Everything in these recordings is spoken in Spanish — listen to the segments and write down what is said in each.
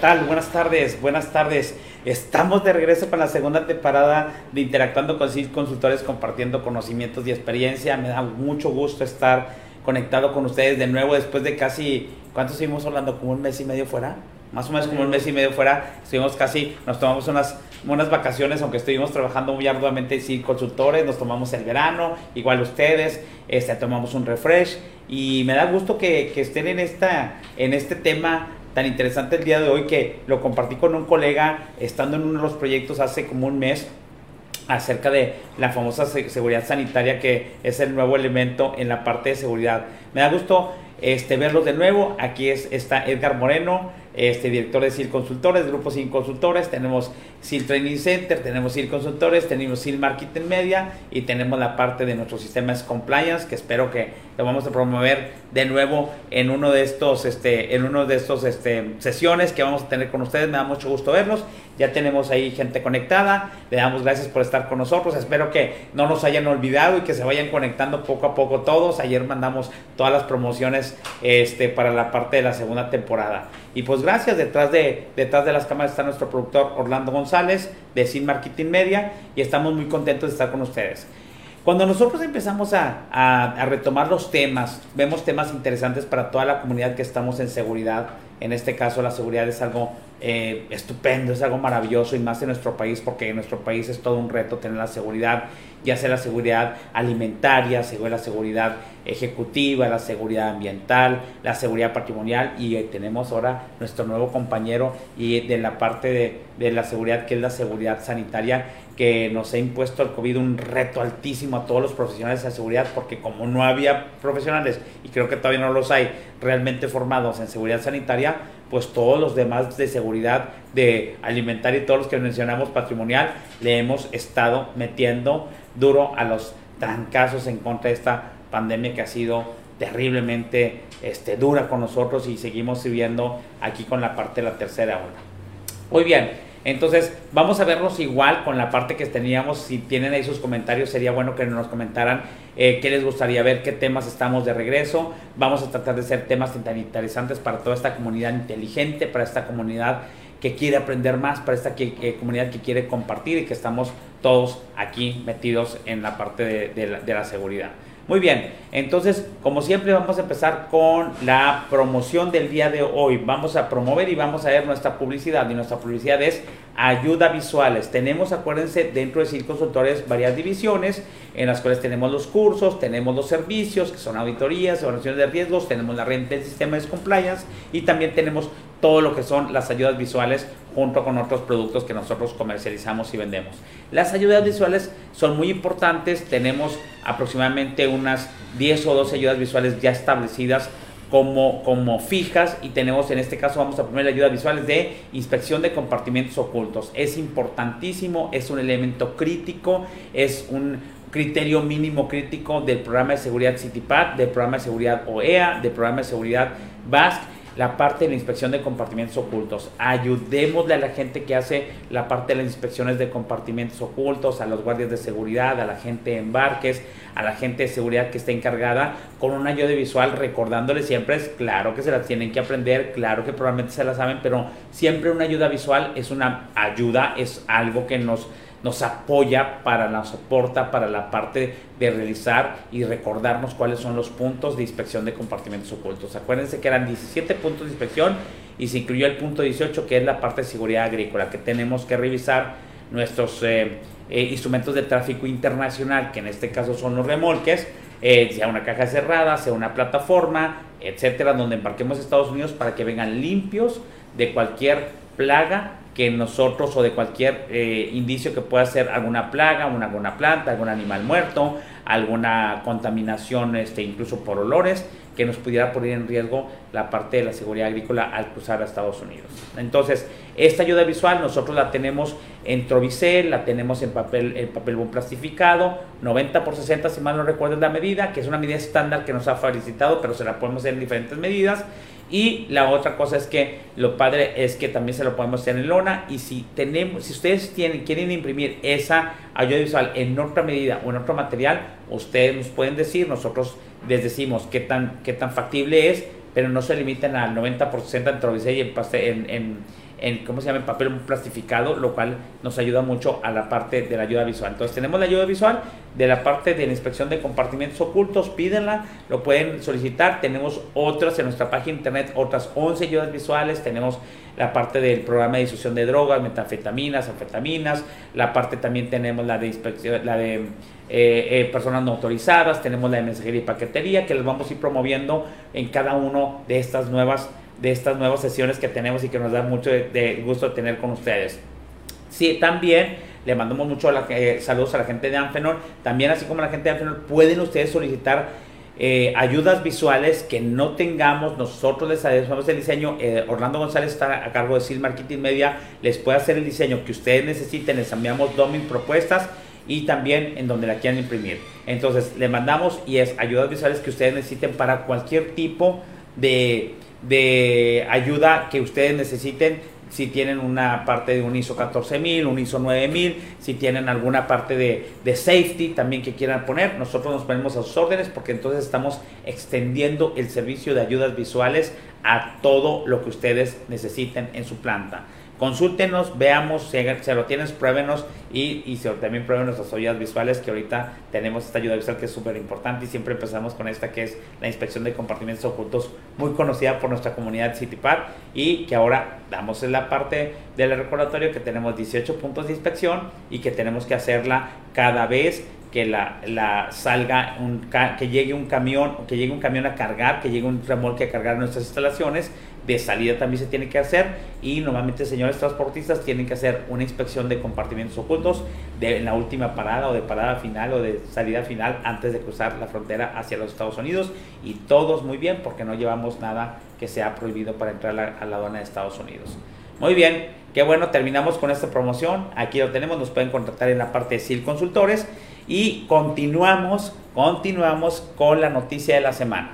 tal? Buenas tardes, buenas tardes. Estamos de regreso con la segunda temporada de Interactuando con CIS Consultores, compartiendo conocimientos y experiencia. Me da mucho gusto estar conectado con ustedes de nuevo después de casi, ¿cuánto estuvimos hablando? ¿Como un mes y medio fuera? Más o menos como un mes y medio fuera. Estuvimos casi, nos tomamos unas, unas vacaciones, aunque estuvimos trabajando muy arduamente en Consultores, nos tomamos el verano, igual ustedes, este, tomamos un refresh. Y me da gusto que, que estén en, esta, en este tema tan interesante el día de hoy que lo compartí con un colega estando en uno de los proyectos hace como un mes acerca de la famosa seguridad sanitaria que es el nuevo elemento en la parte de seguridad. Me da gusto este, verlos de nuevo. Aquí es, está Edgar Moreno, este, director de SIL Consultores, Grupo SIL Consultores, tenemos SIL Training Center, tenemos SIL Consultores, tenemos SIL Marketing Media y tenemos la parte de nuestro sistema de compliance que espero que lo vamos a promover de nuevo en uno de estos, este, en uno de estos este, sesiones que vamos a tener con ustedes. Me da mucho gusto verlos. Ya tenemos ahí gente conectada. Le damos gracias por estar con nosotros. Espero que no nos hayan olvidado y que se vayan conectando poco a poco todos. Ayer mandamos todas las promociones este, para la parte de la segunda temporada. Y pues gracias, detrás de, detrás de las cámaras está nuestro productor Orlando González de Sin Marketing Media y estamos muy contentos de estar con ustedes. Cuando nosotros empezamos a, retomar los temas, vemos temas interesantes para toda la comunidad que estamos en seguridad. En este caso la seguridad es algo eh, estupendo, es algo maravilloso y más en nuestro país porque en nuestro país es todo un reto tener la seguridad, ya sea la seguridad alimentaria, la seguridad ejecutiva, la seguridad ambiental, la seguridad patrimonial y tenemos ahora nuestro nuevo compañero y de la parte de la seguridad que es la seguridad sanitaria que nos ha impuesto el COVID un reto altísimo a todos los profesionales de seguridad, porque como no había profesionales, y creo que todavía no los hay realmente formados en seguridad sanitaria, pues todos los demás de seguridad, de alimentaria y todos los que mencionamos patrimonial, le hemos estado metiendo duro a los trancazos en contra de esta pandemia que ha sido terriblemente este, dura con nosotros y seguimos viviendo aquí con la parte de la tercera ola. Muy bien, entonces, vamos a vernos igual con la parte que teníamos. Si tienen ahí sus comentarios, sería bueno que nos comentaran eh, qué les gustaría ver, qué temas estamos de regreso. Vamos a tratar de ser temas tan interesantes para toda esta comunidad inteligente, para esta comunidad que quiere aprender más, para esta eh, comunidad que quiere compartir y que estamos todos aquí metidos en la parte de la seguridad. Muy bien, entonces como siempre vamos a empezar con la promoción del día de hoy. Vamos a promover y vamos a ver nuestra publicidad y nuestra publicidad es ayuda visuales. Tenemos, acuérdense, dentro de cinco Consultores varias divisiones en las cuales tenemos los cursos, tenemos los servicios que son auditorías, evaluaciones de riesgos, tenemos la renta del sistema de compliance y también tenemos todo lo que son las ayudas visuales junto con otros productos que nosotros comercializamos y vendemos. Las ayudas visuales son muy importantes, tenemos aproximadamente unas 10 o 12 ayudas visuales ya establecidas como, como fijas y tenemos en este caso vamos a poner ayudas visuales de inspección de compartimentos ocultos. Es importantísimo, es un elemento crítico, es un criterio mínimo crítico del programa de seguridad CityPad, del programa de seguridad OEA, del programa de seguridad BASC la parte de la inspección de compartimentos ocultos. Ayudémosle a la gente que hace la parte de las inspecciones de compartimentos ocultos, a los guardias de seguridad, a la gente de embarques, a la gente de seguridad que está encargada con un ayuda visual, recordándole siempre, es claro que se la tienen que aprender, claro que probablemente se la saben, pero siempre una ayuda visual es una ayuda, es algo que nos nos apoya para, nos soporta para la parte de realizar y recordarnos cuáles son los puntos de inspección de compartimentos ocultos. Acuérdense que eran 17 puntos de inspección y se incluyó el punto 18 que es la parte de seguridad agrícola, que tenemos que revisar nuestros eh, eh, instrumentos de tráfico internacional, que en este caso son los remolques, eh, sea una caja cerrada, sea una plataforma, etcétera, donde embarquemos a Estados Unidos para que vengan limpios de cualquier plaga que nosotros o de cualquier eh, indicio que pueda ser alguna plaga, una, alguna planta, algún animal muerto, alguna contaminación, este, incluso por olores, que nos pudiera poner en riesgo la parte de la seguridad agrícola al cruzar a Estados Unidos. Entonces, esta ayuda visual nosotros la tenemos en Trovicel, la tenemos en papel, en papel plastificado, 90 por 60 si mal no recuerdo la medida, que es una medida estándar que nos ha felicitado, pero se la podemos hacer en diferentes medidas. Y la otra cosa es que lo padre es que también se lo podemos hacer en lona. Y si tenemos, si ustedes tienen, quieren imprimir esa ayuda visual en otra medida o en otro material, ustedes nos pueden decir, nosotros les decimos qué tan, qué tan factible es, pero no se limiten al 90% en, en, en, en, ¿cómo se llama?, papel plastificado, lo cual nos ayuda mucho a la parte de la ayuda visual. Entonces tenemos la ayuda visual de la parte de la inspección de compartimentos ocultos, pídenla, lo pueden solicitar. Tenemos otras en nuestra página internet, otras 11 ayudas visuales, tenemos la parte del programa de distribución de drogas, metanfetaminas, anfetaminas, la parte también tenemos la de inspección, la de eh, eh, personas no autorizadas, tenemos la de mensajería y paquetería, que les vamos a ir promoviendo en cada uno de estas nuevas de estas nuevas sesiones que tenemos y que nos da mucho de, gusto tener con ustedes. Sí, también le mandamos mucho eh, saludos a la gente de Anfenor. También, así como la gente de Anfenor, pueden ustedes solicitar eh, ayudas visuales que no tengamos. Nosotros les hacemos el diseño. Eh, Orlando González está a cargo de Sil Marketing Media. Les puede hacer el diseño que ustedes necesiten. Les enviamos dos propuestas y también en donde la quieran imprimir. Entonces, le mandamos y es ayudas visuales que ustedes necesiten para cualquier tipo de de ayuda que ustedes necesiten si tienen una parte de un ISO 14000, un ISO 9000, si tienen alguna parte de, de, safety también que quieran poner, nosotros nos ponemos a sus órdenes porque entonces estamos extendiendo el servicio de ayudas visuales a todo lo que ustedes necesiten en su planta consúltenos, veamos, si se lo tienes, pruébenos y, y también prueben nuestras ayudas visuales que ahorita tenemos esta ayuda visual que es súper importante y siempre empezamos con esta que es la inspección de compartimentos ocultos muy conocida por nuestra comunidad CityPad y que ahora damos en la parte del recordatorio que tenemos 18 puntos de inspección y que tenemos que hacerla cada vez que la, la salga un, que llegue un camión que llegue un camión a cargar que llegue un remolque a cargar nuestras instalaciones de salida también se tiene que hacer y normalmente señores transportistas tienen que hacer una inspección de compartimentos ocultos de la última parada o de parada final o de salida final antes de cruzar la frontera hacia los Estados Unidos y todos muy bien porque no llevamos nada que sea prohibido para entrar a la, aduana de Estados Unidos. Muy bien, qué bueno, terminamos con esta promoción. Aquí lo tenemos, nos pueden contactar en la parte de SIL Consultores y continuamos, continuamos con la noticia de la semana.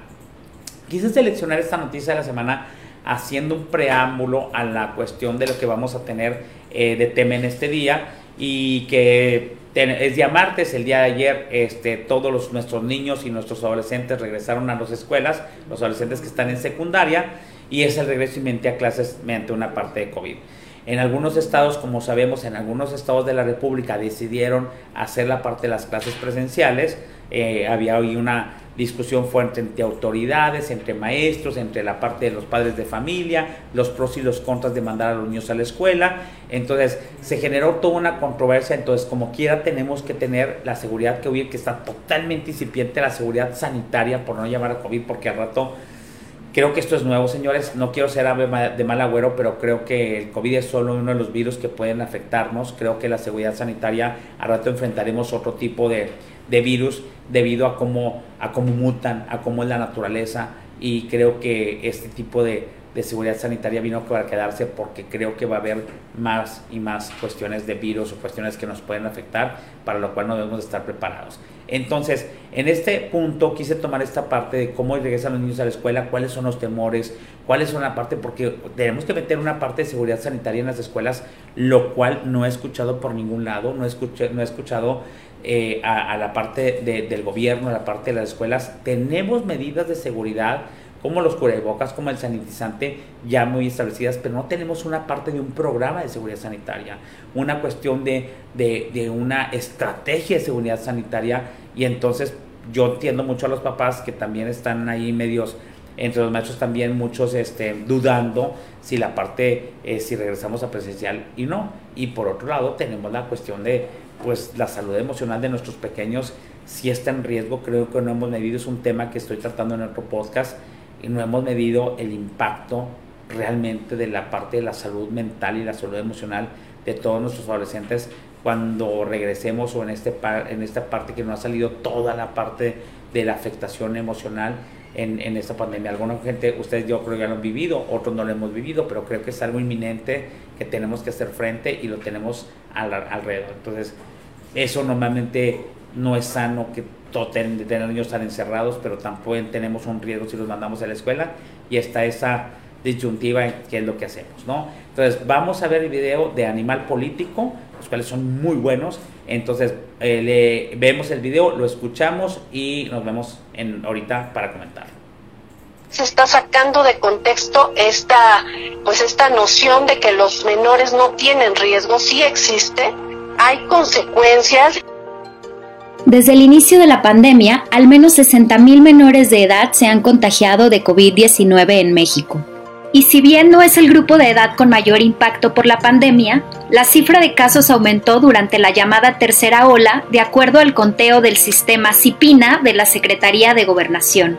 Quise seleccionar esta noticia de la semana haciendo un preámbulo a la cuestión de lo que vamos a tener eh, de tema en este día y que es día martes, el día de ayer este, todos nuestros niños y nuestros adolescentes regresaron a las escuelas, los adolescentes que están en secundaria y es el regreso y a clases mediante una parte de COVID. En algunos estados, como sabemos, en algunos estados de la República decidieron hacer la parte de las clases presenciales. Eh, había hoy una discusión fuerte entre autoridades, entre maestros, entre la parte de los padres de familia, los pros y los contras de mandar a los niños a la escuela. Entonces se generó toda una controversia. Entonces, como quiera, tenemos que tener la seguridad que hoy que está totalmente incipiente, la seguridad sanitaria, por no llamar a COVID, porque al rato Creo que esto es nuevo, señores. No quiero ser de mal agüero, pero creo que el COVID es solo uno de los virus que pueden afectarnos. Creo que la seguridad sanitaria, al rato enfrentaremos otro tipo de, de virus debido a cómo, a cómo mutan, a cómo es la naturaleza. Y creo que este tipo de, de seguridad sanitaria vino para quedarse porque creo que va a haber más y más cuestiones de virus o cuestiones que nos pueden afectar, para lo cual no debemos estar preparados. Entonces, en este punto quise tomar esta parte de cómo regresan los niños a la escuela, cuáles son los temores, cuáles son la parte, porque tenemos que meter una parte de seguridad sanitaria en las escuelas, lo cual no he escuchado por ningún lado, no he escuchado, no he escuchado eh, a, la parte del gobierno, a la parte de las escuelas. Tenemos medidas de seguridad como los cubrebocas, como el sanitizante, ya muy establecidas, pero no tenemos una parte de un programa de seguridad sanitaria, una cuestión de, de, una estrategia de seguridad sanitaria. Y entonces yo entiendo mucho a los papás que también están ahí medios, entre los maestros también muchos este, dudando si la parte, eh, si regresamos a presencial y no. Y por otro lado tenemos la cuestión de pues la salud emocional de nuestros pequeños si está en riesgo, creo que no hemos medido, es un tema que estoy tratando en otro podcast y no hemos medido el impacto realmente de la parte de la salud mental y la salud emocional de todos nuestros adolescentes cuando regresemos o en, este en esta parte que no ha salido toda la parte de la afectación emocional en, esta pandemia. Alguna gente, ustedes yo creo que ya lo han vivido, otros no lo hemos vivido, pero creo que es algo inminente que tenemos que hacer frente y lo tenemos alrededor. Entonces, eso normalmente no es sano que de tener niños tan encerrados, pero tampoco tenemos un riesgo si los mandamos a la escuela y está esa disyuntiva en qué es lo que hacemos, ¿no? Entonces, vamos a ver el video de Animal Político, los cuales son muy buenos. Entonces, eh, le, vemos el video, lo escuchamos y nos vemos en, ahorita para comentar. se está sacando de contexto esta, pues esta noción de que los menores no tienen riesgo, sí existe, hay consecuencias. Desde el inicio de la pandemia, al menos 60.000 menores de edad se han contagiado de COVID-19 en México. Y si bien no es el grupo de edad con mayor impacto por la pandemia, la cifra de casos aumentó durante la llamada tercera ola, de acuerdo al conteo del sistema CIPINA de la Secretaría de Gobernación.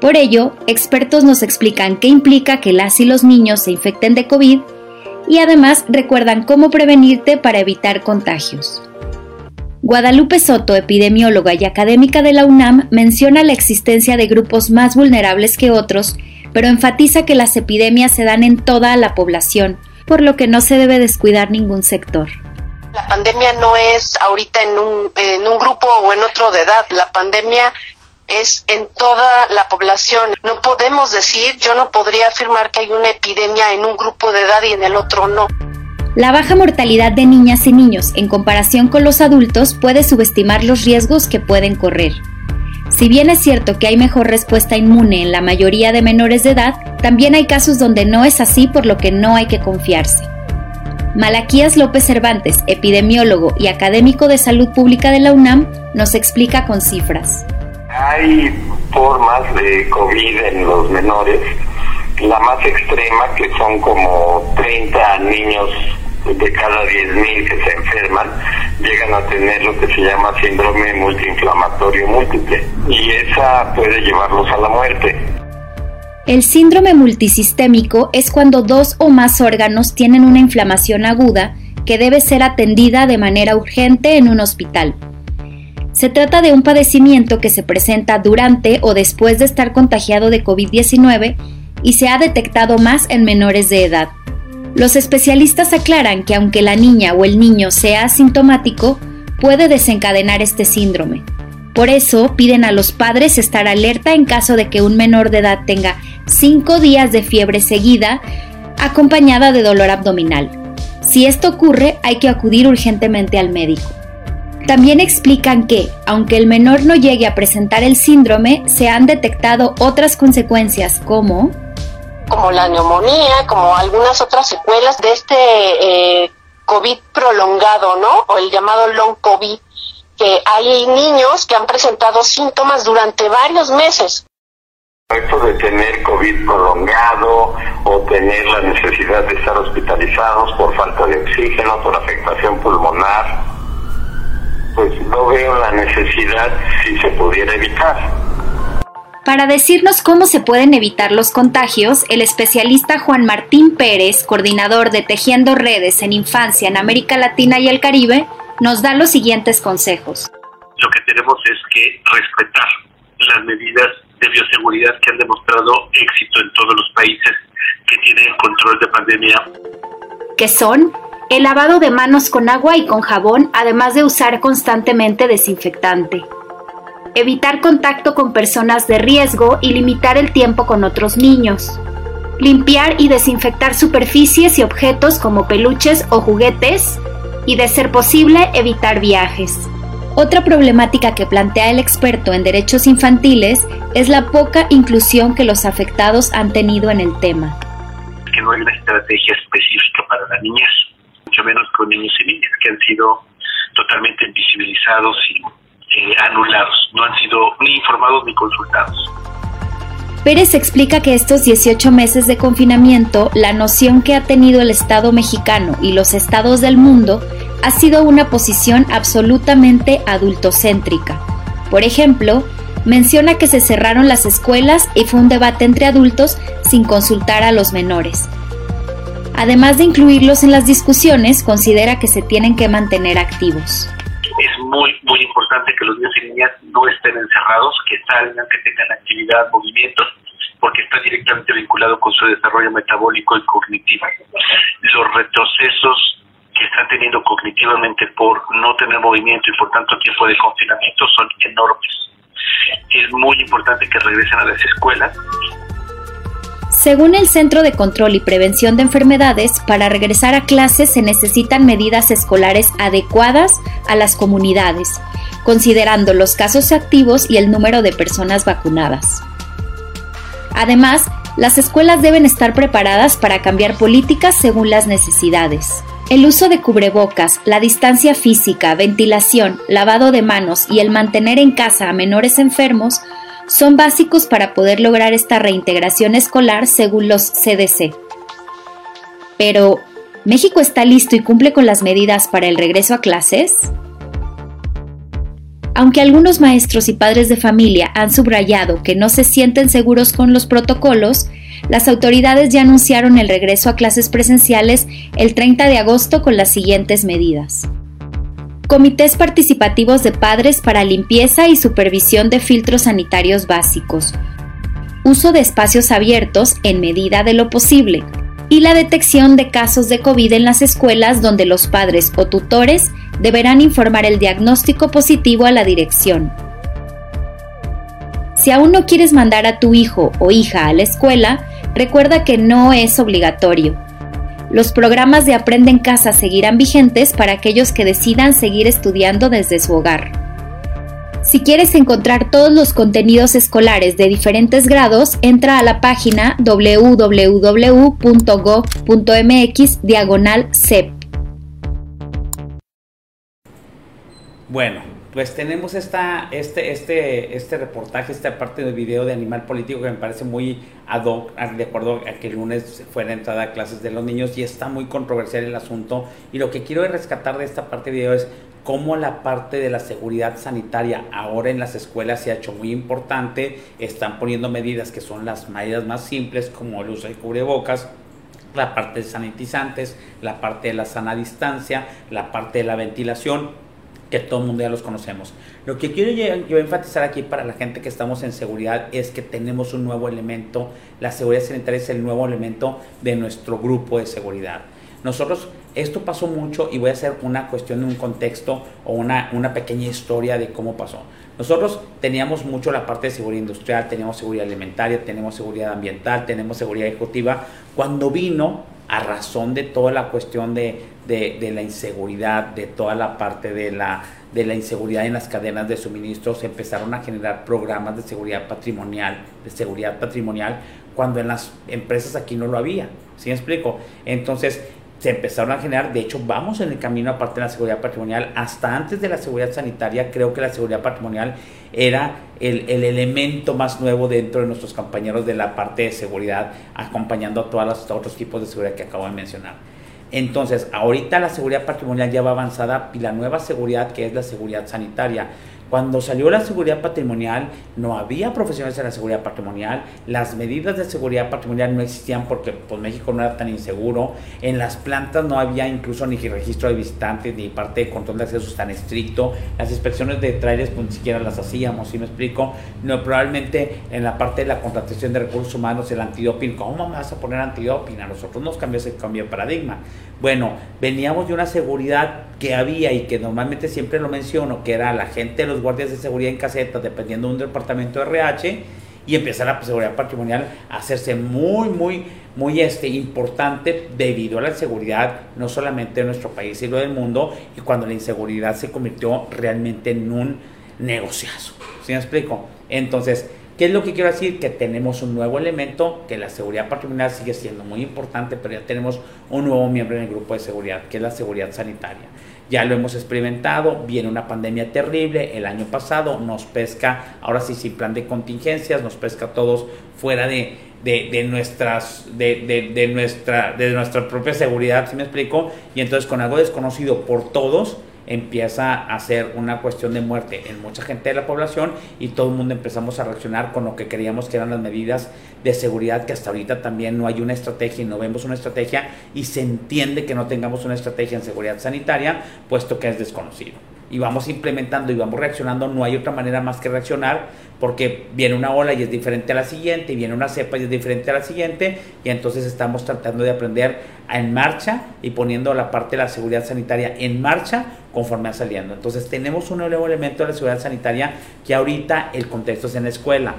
Por ello, expertos nos explican qué implica que las y los niños se infecten de COVID y además recuerdan cómo prevenirte para evitar contagios. Guadalupe Soto, epidemióloga y académica de la UNAM, menciona la existencia de grupos más vulnerables que otros pero enfatiza que las epidemias se dan en toda la población, por lo que no se debe descuidar ningún sector. La pandemia no es ahorita en un, en un grupo o en otro de edad, la pandemia es en toda la población. No podemos decir, yo no podría afirmar que hay una epidemia en un grupo de edad y en el otro no. La baja mortalidad de niñas y niños en comparación con los adultos puede subestimar los riesgos que pueden correr. Si bien es cierto que hay mejor respuesta inmune en la mayoría de menores de edad, también hay casos donde no es así por lo que no hay que confiarse. Malaquías López Cervantes, epidemiólogo y académico de salud pública de la UNAM, nos explica con cifras. Hay formas de COVID en los menores, la más extrema que son como 30 niños de cada 10.000 que se enferman llegan a tener lo que se llama síndrome multiinflamatorio múltiple y esa puede llevarlos a la muerte. El síndrome multisistémico es cuando dos o más órganos tienen una inflamación aguda que debe ser atendida de manera urgente en un hospital. Se trata de un padecimiento que se presenta durante o después de estar contagiado de COVID-19 y se ha detectado más en menores de edad. Los especialistas aclaran que aunque la niña o el niño sea asintomático, puede desencadenar este síndrome. Por eso piden a los padres estar alerta en caso de que un menor de edad tenga 5 días de fiebre seguida acompañada de dolor abdominal. Si esto ocurre, hay que acudir urgentemente al médico. También explican que, aunque el menor no llegue a presentar el síndrome, se han detectado otras consecuencias como como la neumonía, como algunas otras secuelas de este eh, COVID prolongado, ¿no? O el llamado long COVID, que hay niños que han presentado síntomas durante varios meses. Esto de tener COVID prolongado o tener la necesidad de estar hospitalizados por falta de oxígeno, por afectación pulmonar, pues no veo la necesidad si se pudiera evitar. Para decirnos cómo se pueden evitar los contagios, el especialista Juan Martín Pérez, coordinador de Tejiendo Redes en Infancia en América Latina y el Caribe, nos da los siguientes consejos. Lo que tenemos es que respetar las medidas de bioseguridad que han demostrado éxito en todos los países que tienen control de pandemia. Que son el lavado de manos con agua y con jabón, además de usar constantemente desinfectante evitar contacto con personas de riesgo y limitar el tiempo con otros niños. Limpiar y desinfectar superficies y objetos como peluches o juguetes y, de ser posible, evitar viajes. Otra problemática que plantea el experto en derechos infantiles es la poca inclusión que los afectados han tenido en el tema. Que no hay una estrategia específica para las niñas, mucho menos con niños y niñas que han sido totalmente invisibilizados y eh, anulados, no han sido ni informados ni consultados. Pérez explica que estos 18 meses de confinamiento, la noción que ha tenido el Estado mexicano y los estados del mundo ha sido una posición absolutamente adultocéntrica. Por ejemplo, menciona que se cerraron las escuelas y fue un debate entre adultos sin consultar a los menores. Además de incluirlos en las discusiones, considera que se tienen que mantener activos muy, muy importante que los niños y niñas no estén encerrados, que salgan, que tengan actividad, movimiento, porque está directamente vinculado con su desarrollo metabólico y cognitivo. Los retrocesos que están teniendo cognitivamente por no tener movimiento y por tanto tiempo de confinamiento son enormes. Es muy importante que regresen a las escuelas según el Centro de Control y Prevención de Enfermedades, para regresar a clases se necesitan medidas escolares adecuadas a las comunidades, considerando los casos activos y el número de personas vacunadas. Además, las escuelas deben estar preparadas para cambiar políticas según las necesidades. El uso de cubrebocas, la distancia física, ventilación, lavado de manos y el mantener en casa a menores enfermos son básicos para poder lograr esta reintegración escolar según los CDC. Pero, ¿México está listo y cumple con las medidas para el regreso a clases? Aunque algunos maestros y padres de familia han subrayado que no se sienten seguros con los protocolos, las autoridades ya anunciaron el regreso a clases presenciales el 30 de agosto con las siguientes medidas. Comités participativos de padres para limpieza y supervisión de filtros sanitarios básicos. Uso de espacios abiertos en medida de lo posible. Y la detección de casos de COVID en las escuelas donde los padres o tutores deberán informar el diagnóstico positivo a la dirección. Si aún no quieres mandar a tu hijo o hija a la escuela, recuerda que no es obligatorio. Los programas de Aprende en Casa seguirán vigentes para aquellos que decidan seguir estudiando desde su hogar. Si quieres encontrar todos los contenidos escolares de diferentes grados, entra a la página www.go.mx diagonal CEP. Bueno, pues tenemos esta, este, este, este reportaje, esta parte del video de Animal Político que me parece muy ad hoc, de acuerdo a que el lunes fue la entrada a clases de los niños y está muy controversial el asunto. Y lo que quiero rescatar de esta parte de video es cómo la parte de la seguridad sanitaria ahora en las escuelas se ha hecho muy importante. Están poniendo medidas que son las medidas más simples, como el uso de cubrebocas, la parte de sanitizantes, la parte de la sana distancia, la parte de la ventilación que todo el mundo ya los conocemos. Lo que quiero yo, enfatizar aquí para la gente que estamos en seguridad es que tenemos un nuevo elemento, la seguridad sanitaria es el nuevo elemento de nuestro grupo de seguridad. Nosotros, esto pasó mucho y voy a hacer una cuestión de un contexto o una, una pequeña historia de cómo pasó. Nosotros teníamos mucho la parte de seguridad industrial, teníamos seguridad alimentaria, tenemos seguridad ambiental, tenemos seguridad ejecutiva. Cuando vino a razón de toda la cuestión de, de, la inseguridad, de toda la parte de la, de la inseguridad en las cadenas de suministro, se empezaron a generar programas de seguridad patrimonial, de seguridad patrimonial, cuando en las empresas aquí no lo había. ¿Sí me explico? Entonces, se empezaron a generar, de hecho vamos en el camino aparte de la seguridad patrimonial, hasta antes de la seguridad sanitaria, creo que la seguridad patrimonial era el, elemento más nuevo dentro de nuestros compañeros de la parte de seguridad, acompañando a todos los otros tipos de seguridad que acabo de mencionar. Entonces, ahorita la seguridad patrimonial ya va avanzada y la nueva seguridad que es la seguridad sanitaria. Cuando salió la seguridad patrimonial, no había profesionales en la seguridad patrimonial, las medidas de seguridad patrimonial no existían porque pues, México no era tan inseguro, en las plantas no había incluso ni registro de visitantes, ni parte de control de acceso tan estricto, las inspecciones de trailers pues, ni siquiera las hacíamos, si me explico? No, probablemente en la parte de la contratación de recursos humanos, el antidoping, ¿cómo me vas a poner antidoping? A nosotros nos cambió ese cambio de paradigma. Bueno, veníamos de una seguridad que había y que normalmente siempre lo menciono, que era la gente de los guardias de seguridad en casetas, dependiendo de un departamento de RH, y empezar la seguridad patrimonial a hacerse muy, muy, muy este, importante debido a la seguridad no solamente de nuestro país, sino del mundo, y cuando la inseguridad se convirtió realmente en un negociazo. ¿Sí me explico? Entonces, ¿Qué es lo que quiero decir? Que tenemos un nuevo elemento, que la seguridad patrimonial sigue siendo muy importante, pero ya tenemos un nuevo miembro en el grupo de seguridad, que es la seguridad sanitaria. Ya lo hemos experimentado, viene una pandemia terrible, el año pasado nos pesca, ahora sí sin plan de contingencias, nos pesca a todos fuera de, de, nuestras, de, de, nuestra, de nuestra propia seguridad, ¿sí me explico? Y entonces con algo desconocido por todos, empieza a ser una cuestión de muerte en mucha gente de la población y todo el mundo empezamos a reaccionar con lo que creíamos que eran las medidas de seguridad que hasta ahorita también no hay una estrategia y no vemos una estrategia y se entiende que no tengamos una estrategia en seguridad sanitaria puesto que es desconocido y vamos implementando y vamos reaccionando, no hay otra manera más que reaccionar porque viene una ola y es diferente a la siguiente, y viene una cepa y es diferente a la siguiente, y entonces estamos tratando de aprender en marcha y poniendo la parte de la seguridad sanitaria en marcha conforme va saliendo. Entonces tenemos un nuevo elemento de la seguridad sanitaria que ahorita el contexto es en la escuela.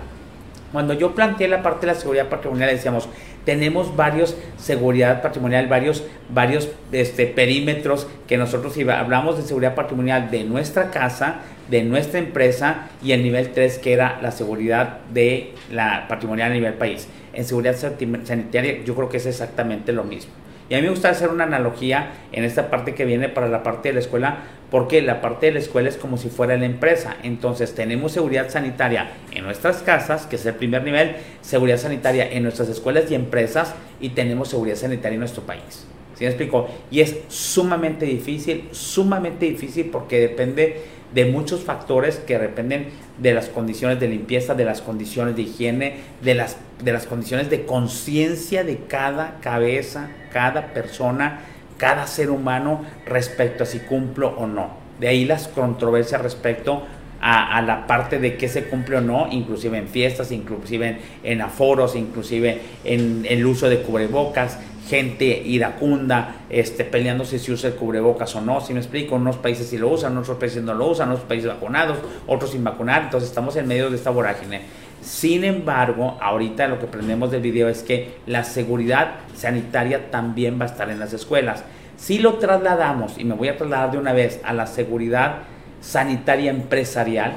Cuando yo planteé la parte de la seguridad patrimonial, decíamos, tenemos varios seguridad patrimonial, varios, varios este, perímetros que nosotros hablamos de seguridad patrimonial de nuestra casa, de nuestra empresa y el nivel 3 que era la seguridad de la patrimonial a nivel país. En seguridad sanitaria yo creo que es exactamente lo mismo. Y a mí me gusta hacer una analogía en esta parte que viene para la parte de la escuela, porque la parte de la escuela es como si fuera la empresa. Entonces tenemos seguridad sanitaria en nuestras casas, que es el primer nivel, seguridad sanitaria en nuestras escuelas y empresas, y tenemos seguridad sanitaria en nuestro país. ¿Sí me explico? Y es sumamente difícil, sumamente difícil porque depende de muchos factores que dependen de las condiciones de limpieza, de las condiciones de higiene, de las, de las condiciones de conciencia de cada cabeza, cada persona, cada ser humano respecto a si cumplo o no. De ahí las controversias respecto a, la parte de qué se cumple o no, inclusive en fiestas, inclusive en, aforos, inclusive en, el uso de cubrebocas, gente iracunda, este, peleándose si usa el cubrebocas o no, si me explico, unos países sí lo usan, otros países no lo usan, otros países vacunados, otros sin vacunar, entonces estamos en medio de esta vorágine. Sin embargo, ahorita lo que aprendemos del video es que la seguridad sanitaria también va a estar en las escuelas. Si lo trasladamos, y me voy a trasladar de una vez a la seguridad sanitaria empresarial,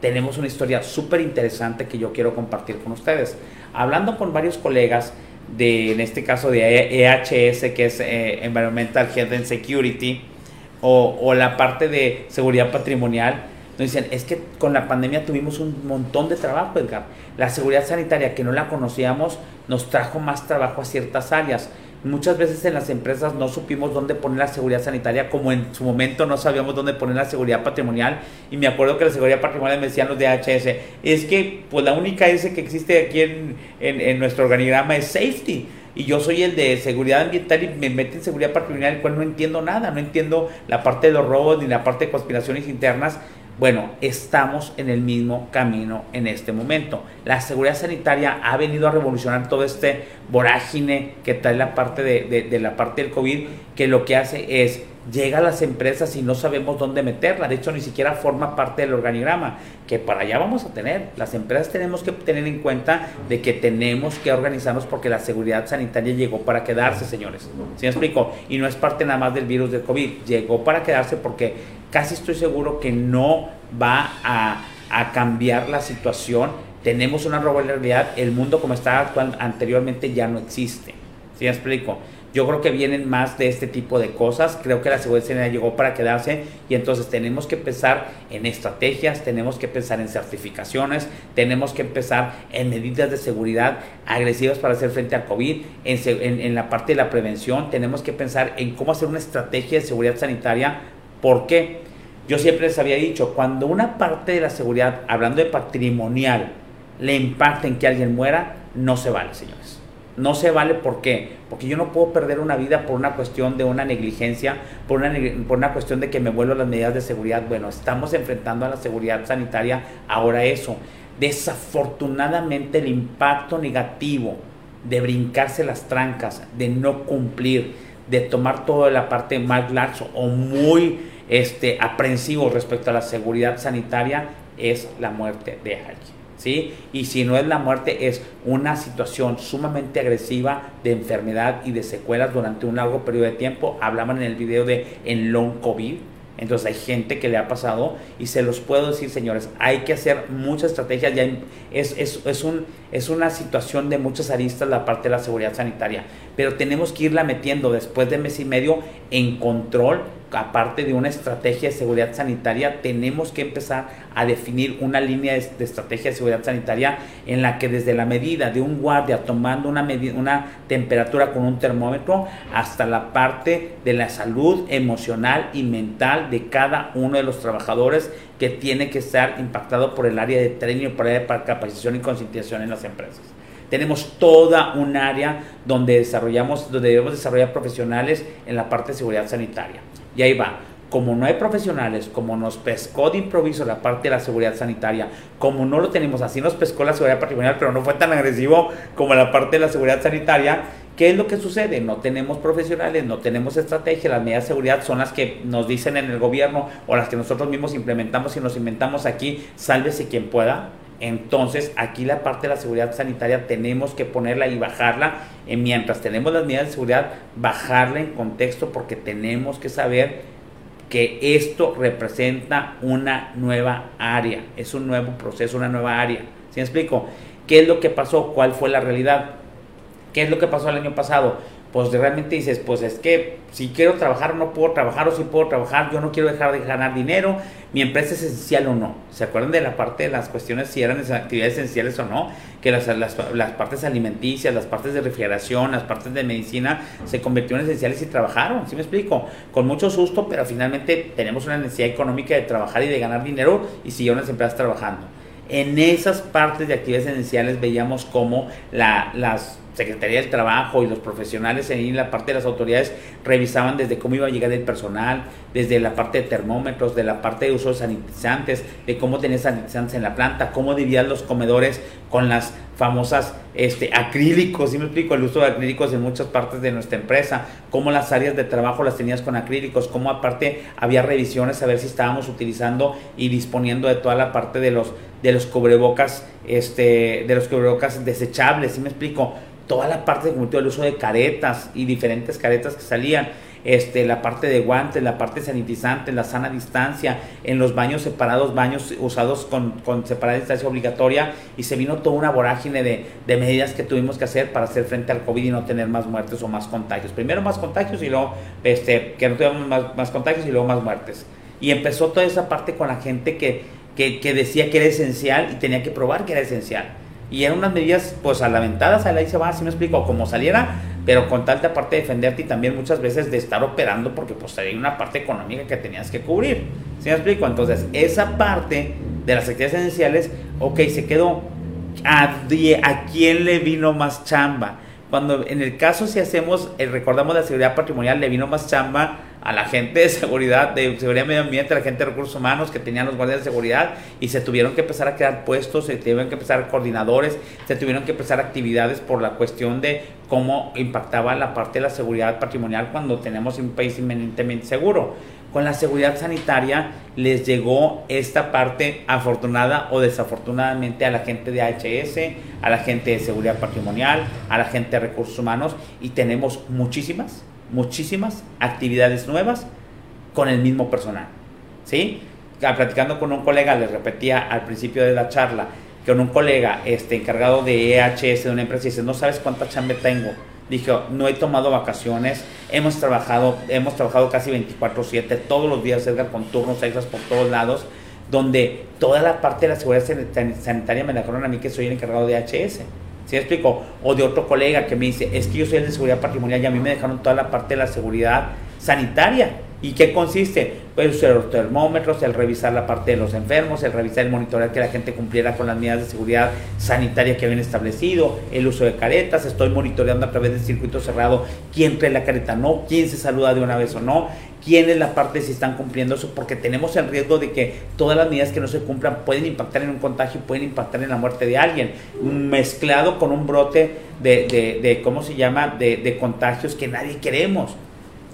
tenemos una historia súper interesante que yo quiero compartir con ustedes. Hablando con varios colegas, de, en este caso de EHS, que es eh, Environmental Health and Security, o, o, la parte de seguridad patrimonial, nos dicen, es que con la pandemia tuvimos un montón de trabajo, Edgar. La seguridad sanitaria que no la conocíamos nos trajo más trabajo a ciertas áreas. Muchas veces en las empresas no supimos dónde poner la seguridad sanitaria, como en su momento no sabíamos dónde poner la seguridad patrimonial. Y me acuerdo que la seguridad patrimonial me decían los de HS, es que pues la única S que existe aquí en, en, nuestro organigrama es safety y yo soy el de seguridad ambiental y me meten seguridad patrimonial, el cual no entiendo nada, no entiendo la parte de los robos ni la parte de conspiraciones internas. Bueno, estamos en el mismo camino en este momento. La seguridad sanitaria ha venido a revolucionar todo este vorágine que trae la parte de, la parte del COVID, que lo que hace es llega a las empresas y no sabemos dónde meterla. De hecho, ni siquiera forma parte del organigrama, que para allá vamos a tener. Las empresas tenemos que tener en cuenta de que tenemos que organizarnos porque la seguridad sanitaria llegó para quedarse, señores. ¿Sí me explico? Y no es parte nada más del virus del COVID. Llegó para quedarse porque casi estoy seguro que no va a, cambiar la situación. Tenemos una realidad, el mundo como estaba actuando anteriormente ya no existe. ¿Sí me explico? Yo creo que vienen más de este tipo de cosas. Creo que la seguridad llegó para quedarse y entonces tenemos que pensar en estrategias, tenemos que pensar en certificaciones, tenemos que empezar en medidas de seguridad agresivas para hacer frente al COVID, en, en la parte de la prevención, tenemos que pensar en cómo hacer una estrategia de seguridad sanitaria. ¿Por qué? Yo siempre les había dicho, cuando una parte de la seguridad, hablando de patrimonial, le impacta en que alguien muera, no se vale, señores. No se vale, ¿por qué? Porque yo no puedo perder una vida por una cuestión de una negligencia, por una, por una cuestión de que me vuelvo las medidas de seguridad. Bueno, estamos enfrentando a la seguridad sanitaria ahora eso. Desafortunadamente el impacto negativo de brincarse las trancas, de no cumplir, de tomar toda la parte más laxo o muy este, aprensivo respecto a la seguridad sanitaria es la muerte de alguien. ¿Sí? Y si no es la muerte, es una situación sumamente agresiva de enfermedad y de secuelas durante un largo periodo de tiempo. Hablaban en el video de en long COVID, entonces hay gente que le ha pasado y se los puedo decir, señores, hay que hacer muchas estrategias. Ya es, es, es, un, es una situación de muchas aristas la parte de la seguridad sanitaria, pero tenemos que irla metiendo después de mes y medio en control aparte de una estrategia de seguridad sanitaria, tenemos que empezar a definir una línea de, estrategia de seguridad sanitaria en la que desde la medida de un guardia tomando una, una temperatura con un termómetro hasta la parte de la salud emocional y mental de cada uno de los trabajadores que tiene que estar impactado por el área de training, por el área de capacitación y concientización en las empresas. Tenemos toda un área donde desarrollamos, donde debemos desarrollar profesionales en la parte de seguridad sanitaria. Y ahí va. Como no hay profesionales, como nos pescó de improviso la parte de la seguridad sanitaria, como no lo tenemos, así nos pescó la seguridad patrimonial, pero no fue tan agresivo como la parte de la seguridad sanitaria, ¿Qué es lo que sucede? No tenemos profesionales, no tenemos estrategia, las medidas de seguridad son las que nos dicen en el gobierno o las que nosotros mismos implementamos y nos inventamos aquí, sálvese quien pueda. Entonces, aquí la parte de la seguridad sanitaria tenemos que ponerla y bajarla. Y mientras tenemos las medidas de seguridad, bajarla en contexto porque tenemos que saber que esto representa una nueva área, es un nuevo proceso, una nueva área. ¿Sí me explico? ¿Qué es lo que pasó? ¿Cuál fue la realidad? ¿Qué es lo que pasó el año pasado? Pues realmente dices, pues es que si quiero trabajar no puedo trabajar o si puedo trabajar, yo no quiero dejar de ganar dinero, mi empresa es esencial o no. ¿Se acuerdan de la parte de las cuestiones si eran actividades esenciales o no? Que las, las, las partes alimenticias, las partes de refrigeración, las partes de medicina se convirtieron en esenciales y trabajaron, ¿sí me explico? Con mucho susto, pero finalmente tenemos una necesidad económica de trabajar y de ganar dinero y siguieron las empresas trabajando. En esas partes de actividades esenciales veíamos cómo la, las Secretaría del Trabajo y los profesionales en la parte de las autoridades revisaban desde cómo iba a llegar el personal, desde la parte de termómetros, de la parte de uso de sanitizantes, de cómo tenías sanitizantes en la planta, cómo dividían los comedores con las famosas este, acrílicos, ¿sí me explico? El uso de acrílicos en muchas partes de nuestra empresa, cómo las áreas de trabajo las tenías con acrílicos, cómo aparte había revisiones a ver si estábamos utilizando y disponiendo de toda la parte de los, de los cubrebocas, este, de los cubrebocas desechables, ¿sí me explico? Toda la parte de el uso de caretas y diferentes caretas que salían, este, la parte de guantes, la parte sanitizante, la sana distancia, en los baños separados, baños usados con, con separada distancia obligatoria, y se vino toda una vorágine de, de, medidas que tuvimos que hacer para hacer frente al COVID y no tener más muertes o más contagios. Primero más contagios y luego este, que no tuviéramos más, más contagios y luego más muertes. Y empezó toda esa parte con la gente que, que, que decía que era esencial y tenía que probar que era esencial y eran unas medidas pues a la ventada, ahí se va, así me explico, como saliera, pero con tal de aparte de defenderte y también muchas veces de estar operando porque pues hay una parte económica que tenías que cubrir, ¿sí me explico? Entonces esa parte de las actividades esenciales, ok, se quedó, ¿a, a quién le vino más chamba? Cuando en el caso si hacemos, el, recordamos la seguridad patrimonial, le vino más chamba a la gente de seguridad, de seguridad medio ambiente, a la gente de recursos humanos que tenían los guardias de seguridad y se tuvieron que empezar a crear puestos, se tuvieron que empezar coordinadores, se tuvieron que empezar actividades por la cuestión de cómo impactaba la parte de la seguridad patrimonial cuando tenemos un país inminentemente seguro. Con la seguridad sanitaria les llegó esta parte afortunada o desafortunadamente a la gente de HS, a la gente de seguridad patrimonial, a la gente de recursos humanos y tenemos muchísimas muchísimas actividades nuevas con el mismo personal. ¿Sí? Platicando con un colega, les repetía al principio de la charla, con un colega este, encargado de EHS de una empresa dice, no sabes cuánta chamba tengo. Dijo, no he tomado vacaciones, hemos trabajado, hemos trabajado casi 24/7, todos los días, Edgar, con turnos extras por todos lados, donde toda la parte de la seguridad sanitaria me la dejaron a mí que soy el encargado de EHS. ¿Sí explico? O de otro colega que me dice, es que yo soy el de seguridad patrimonial y a mí me dejaron toda la parte de la seguridad sanitaria. ¿Y qué consiste? Pues los termómetros, el revisar la parte de los enfermos, el revisar el monitorear que la gente cumpliera con las medidas de seguridad sanitaria que habían establecido, el uso de caretas, estoy monitoreando a través del circuito cerrado quién trae la careta no, quién se saluda de una vez o no, quién es la parte si están cumpliendo eso, porque tenemos el riesgo de que todas las medidas que no se cumplan pueden impactar en un contagio, pueden impactar en la muerte de alguien, mezclado con un brote de, de, ¿cómo se llama?, de, de contagios que nadie queremos.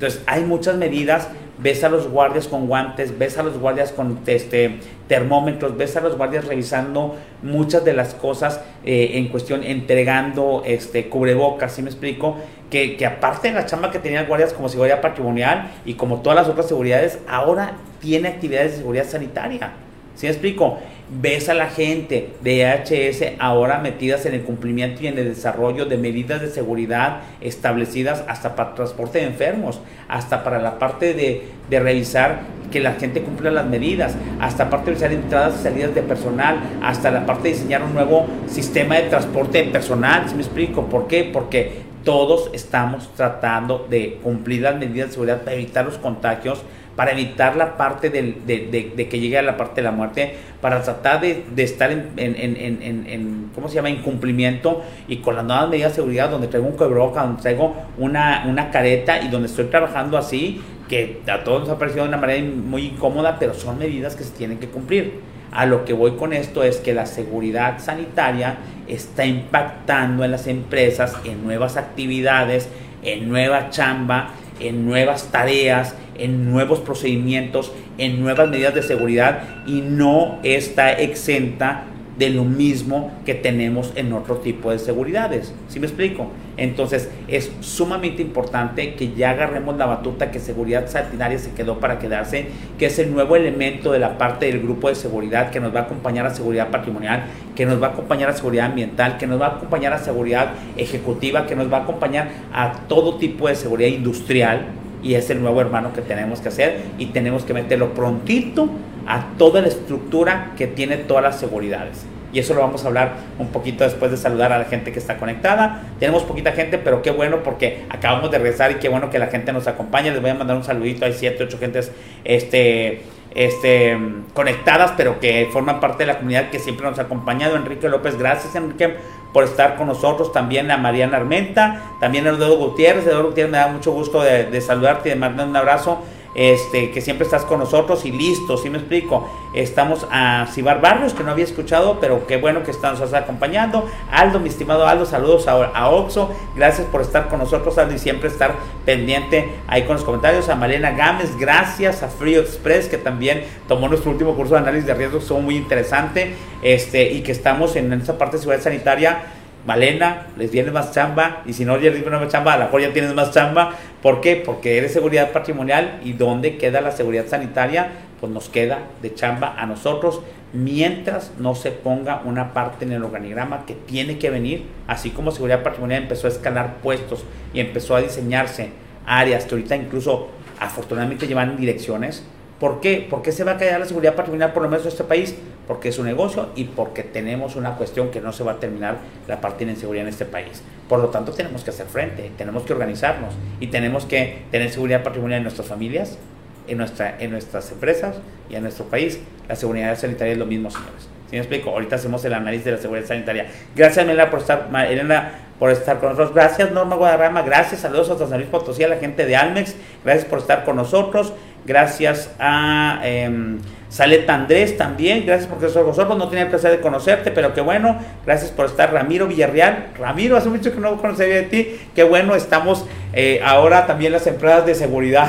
Entonces, hay muchas medidas ves a los guardias con guantes, ves a los guardias con este, termómetros, ves a los guardias revisando muchas de las cosas eh, en cuestión, entregando este, cubrebocas, ¿sí me explico? Que, que, aparte de la chamba que tenían guardias como seguridad patrimonial y como todas las otras seguridades, ahora tiene actividades de seguridad sanitaria. ¿Sí me explico? Ves a la gente de EHS ahora metidas en el cumplimiento y en el desarrollo de medidas de seguridad establecidas hasta para transporte de enfermos, hasta para la parte de, de revisar que la gente cumpla las medidas, hasta parte de revisar entradas y salidas de personal, hasta la parte de diseñar un nuevo sistema de transporte de personal, si me explico? ¿Por qué? Porque todos estamos tratando de cumplir las medidas de seguridad para evitar los contagios para evitar la parte del, de, que llegue a la parte de la muerte, para tratar de, estar en, en, en, en, ¿cómo se llama?, en cumplimiento y con las nuevas medidas de seguridad, donde traigo un cubrebocas, donde traigo una, una careta y donde estoy trabajando así, que a todos nos ha parecido de una manera muy incómoda, pero son medidas que se tienen que cumplir. A lo que voy con esto es que la seguridad sanitaria está impactando en las empresas, en nuevas actividades, en nueva chamba, en nuevas tareas, en nuevos procedimientos, en nuevas medidas de seguridad y no está exenta de lo mismo que tenemos en otro tipo de seguridades. ¿Sí me explico? Entonces es sumamente importante que ya agarremos la batuta que seguridad sanitaria se quedó para quedarse, que es el nuevo elemento de la parte del grupo de seguridad que nos va a acompañar a seguridad patrimonial, que nos va a acompañar a seguridad ambiental, que nos va a acompañar a seguridad ejecutiva, que nos va a acompañar a todo tipo de seguridad industrial y es el nuevo hermano que tenemos que hacer y tenemos que meterlo prontito a toda la estructura que tiene todas las seguridades. Y eso lo vamos a hablar un poquito después de saludar a la gente que está conectada. Tenemos poquita gente, pero qué bueno porque acabamos de regresar y qué bueno que la gente nos acompaña. Les voy a mandar un saludito. Hay 7, 8 gentes este, este, conectadas, pero que forman parte de la comunidad que siempre nos ha acompañado. Enrique López, gracias Enrique por estar con nosotros. También a Mariana Armenta, también a Eduardo Gutiérrez. Eduardo Gutiérrez me da mucho gusto de, saludarte y de mandar un abrazo este, que siempre estás con nosotros y listo, ¿sí me explico? Estamos a Cibar Barrios, que no había escuchado, pero qué bueno que están, nos acompañando. Aldo, mi estimado Aldo, saludos a, a, Oxo, gracias por estar con nosotros, Aldo, y siempre estar pendiente ahí con los comentarios. A Malena Gámez, gracias a Frío Express, que también tomó nuestro último curso de análisis de riesgos, estuvo muy interesante, este, y que estamos en esa parte de seguridad sanitaria Malena, les viene más chamba, y si no les viene más chamba, a lo mejor ya tienes más chamba. ¿Por qué? Porque eres seguridad patrimonial y ¿dónde queda la seguridad sanitaria? Pues nos queda de chamba a nosotros mientras no se ponga una parte en el organigrama que tiene que venir, así como seguridad patrimonial empezó a escalar puestos y empezó a diseñarse áreas que ahorita incluso afortunadamente llevan direcciones. ¿Por qué? ¿Por qué se va a caer la seguridad patrimonial por lo menos en este país? porque es un negocio y porque tenemos una cuestión que no se va a terminar la parte de inseguridad en este país. Por lo tanto, tenemos que hacer frente, tenemos que organizarnos y tenemos que tener seguridad patrimonial en nuestras familias, en, nuestra, en nuestras empresas y en nuestro país. La seguridad sanitaria es lo mismo, señores. ¿Sí me explico? Ahorita hacemos el análisis de la seguridad sanitaria. Gracias, Elena, por estar, Elena, por estar con nosotros. Gracias, Norma Guadarrama. Gracias, saludos a San Luis Potosí, a la gente de Almex. Gracias por estar con nosotros. Gracias a... Eh, Saleta Andrés también, gracias por estar con nosotros, no tenía el placer de conocerte, pero qué bueno, gracias por estar Ramiro Villarreal. Ramiro, hace mucho que no conocía de ti, qué bueno, estamos eh, ahora también las empresas de seguridad,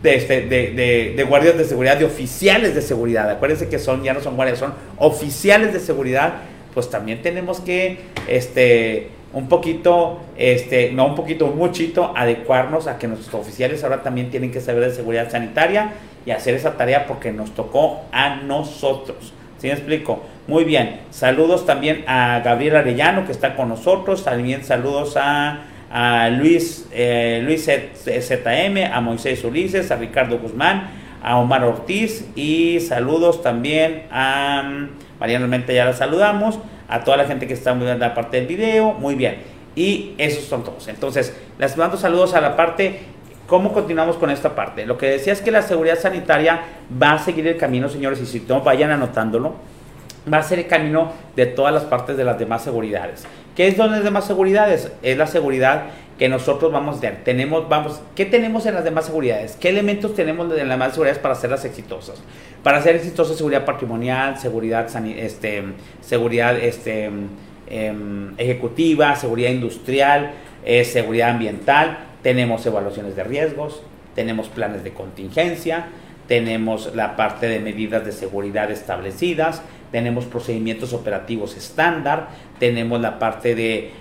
de, este, de, de, guardias de seguridad, de oficiales de seguridad, acuérdense que son, ya no son guardias, son oficiales de seguridad, pues también tenemos que, este, un poquito, este, no un poquito, un muchito, adecuarnos a que nuestros oficiales ahora también tienen que saber de seguridad sanitaria y hacer esa tarea porque nos tocó a nosotros. ¿Sí me explico? Muy bien. Saludos también a Gabriel Arellano que está con nosotros. También saludos a, Luis, eh, Luis ZM, a Moisés Ulises, a Ricardo Guzmán, a Omar Ortiz y saludos también a mm, Mariana Mente, ya la saludamos, a toda la gente que está en la parte del video. Muy bien. Y esos son todos. Entonces, les mando saludos a la parte ¿Cómo continuamos con esta parte? Lo que decía es que la seguridad sanitaria va a seguir el camino, señores, y si no vayan anotándolo, va a ser el camino de todas las partes de las demás seguridades. ¿Qué es las demás seguridades? Es la seguridad que nosotros vamos a tener. Tenemos, vamos, ¿Qué tenemos en las demás seguridades? ¿Qué elementos tenemos en las demás seguridades para hacerlas exitosas? Para hacer exitosas seguridad patrimonial, seguridad, este, seguridad este, em, ejecutiva, seguridad industrial, eh, seguridad ambiental tenemos evaluaciones de riesgos, tenemos planes de contingencia, tenemos la parte de medidas de seguridad establecidas, tenemos procedimientos operativos estándar, tenemos la parte de,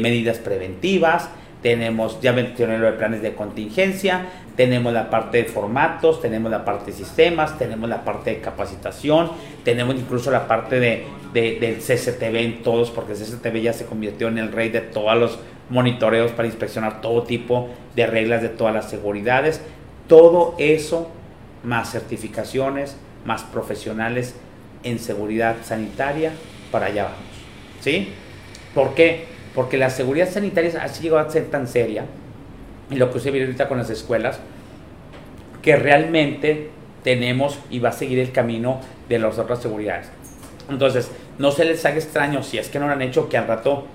medidas preventivas, tenemos, ya mencioné lo de planes de contingencia, tenemos la parte de formatos, tenemos la parte de sistemas, tenemos la parte de capacitación, tenemos incluso la parte de, del CCTV en todos, porque el CCTV ya se convirtió en el rey de todos los monitoreos para inspeccionar todo tipo de reglas de todas las seguridades. Todo eso, más certificaciones, más profesionales en seguridad sanitaria, para allá vamos. ¿Sí? ¿Por qué? Porque la seguridad sanitaria ha llegado a ser tan seria, y lo que usted viene ahorita con las escuelas, que realmente tenemos y va a seguir el camino de las otras seguridades. Entonces, no se les haga extraño si es que no lo han hecho, que al rato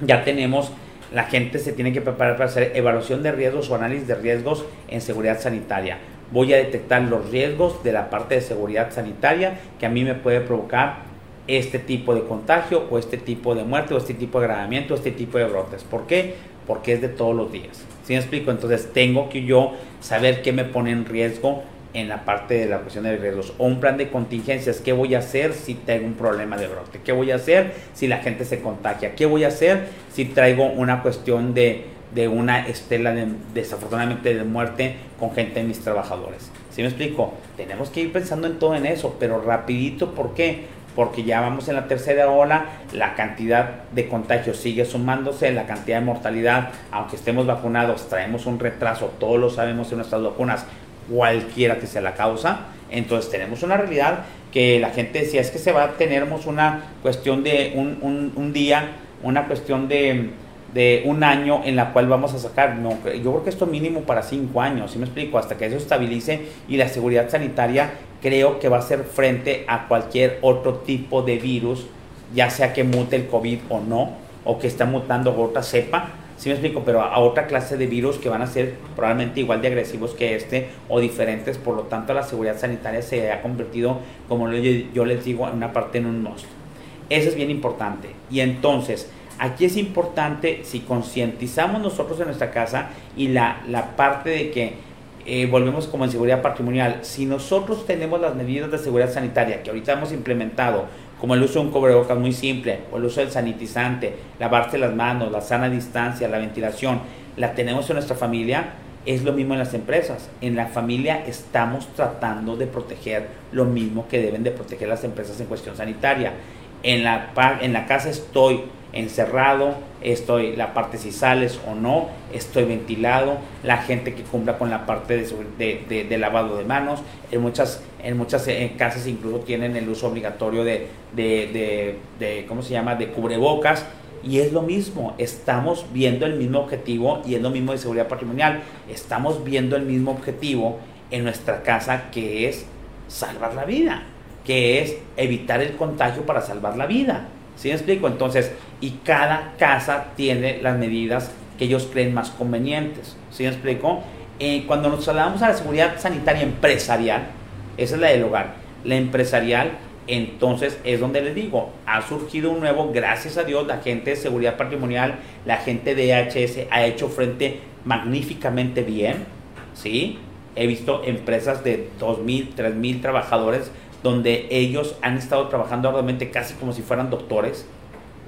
ya tenemos la gente se tiene que preparar para hacer evaluación de riesgos o análisis de riesgos en seguridad sanitaria. Voy a detectar los riesgos de la parte de seguridad sanitaria que a mí me puede provocar este tipo de contagio o este tipo de muerte o este tipo de agravamiento o este tipo de brotes. ¿Por qué? Porque es de todos los días. ¿Sí me explico? Entonces tengo que yo saber qué me pone en riesgo en la parte de la cuestión de riesgos o un plan de contingencias. ¿Qué voy a hacer si tengo un problema de brote? ¿Qué voy a hacer si la gente se contagia? ¿Qué voy a hacer si traigo una cuestión de, de una estela de, desafortunadamente de muerte con gente de mis trabajadores? ¿Sí me explico? Tenemos que ir pensando en todo en eso, pero rapidito, ¿por qué? Porque ya vamos en la tercera ola, la cantidad de contagios sigue sumándose, la cantidad de mortalidad, aunque estemos vacunados, traemos un retraso, todos lo sabemos en nuestras vacunas, cualquiera que sea la causa. Entonces tenemos una realidad que la gente decía, es que se va a tener una cuestión de un, un, día, una cuestión de, de, un año en la cual vamos a sacar. No, yo creo que esto mínimo para cinco años, si me explico? Hasta que eso estabilice y la seguridad sanitaria creo que va a ser frente a cualquier otro tipo de virus, ya sea que mute el COVID o no, o que está mutando otra cepa ¿Sí me explico? Pero a, otra clase de virus que van a ser probablemente igual de agresivos que este o diferentes. Por lo tanto, la seguridad sanitaria se ha convertido, como yo, les digo, en una parte en un monstruo. Eso es bien importante. Y entonces, aquí es importante si concientizamos nosotros en nuestra casa y la, la parte de que eh, volvemos como en seguridad patrimonial, si nosotros tenemos las medidas de seguridad sanitaria que ahorita hemos implementado, como el uso de un cubrebocas muy simple, o el uso del sanitizante, lavarse las manos, la sana distancia, la ventilación, la tenemos en nuestra familia, es lo mismo en las empresas. En la familia estamos tratando de proteger lo mismo que deben de proteger las empresas en cuestión sanitaria. En la, en la casa estoy encerrado, estoy la parte si sales o no, estoy ventilado, la gente que cumpla con la parte de, lavado de manos, en muchas, en muchas eh, casas incluso tienen el uso obligatorio de, de, ¿cómo se llama?, de cubrebocas, y es lo mismo, estamos viendo el mismo objetivo y es lo mismo de seguridad patrimonial, estamos viendo el mismo objetivo en nuestra casa que es salvar la vida, que es evitar el contagio para salvar la vida. ¿Sí me explico? Entonces, y cada casa tiene las medidas que ellos creen más convenientes. ¿Sí me explico? Eh, cuando nos hablamos a la seguridad sanitaria empresarial, esa es la del hogar, la empresarial, entonces es donde les digo, ha surgido un nuevo, gracias a Dios, la gente de seguridad patrimonial, la gente de HS ha hecho frente magníficamente bien, ¿sí? He visto empresas de 2.000, 3.000 trabajadores donde ellos han estado trabajando arduamente casi como si fueran doctores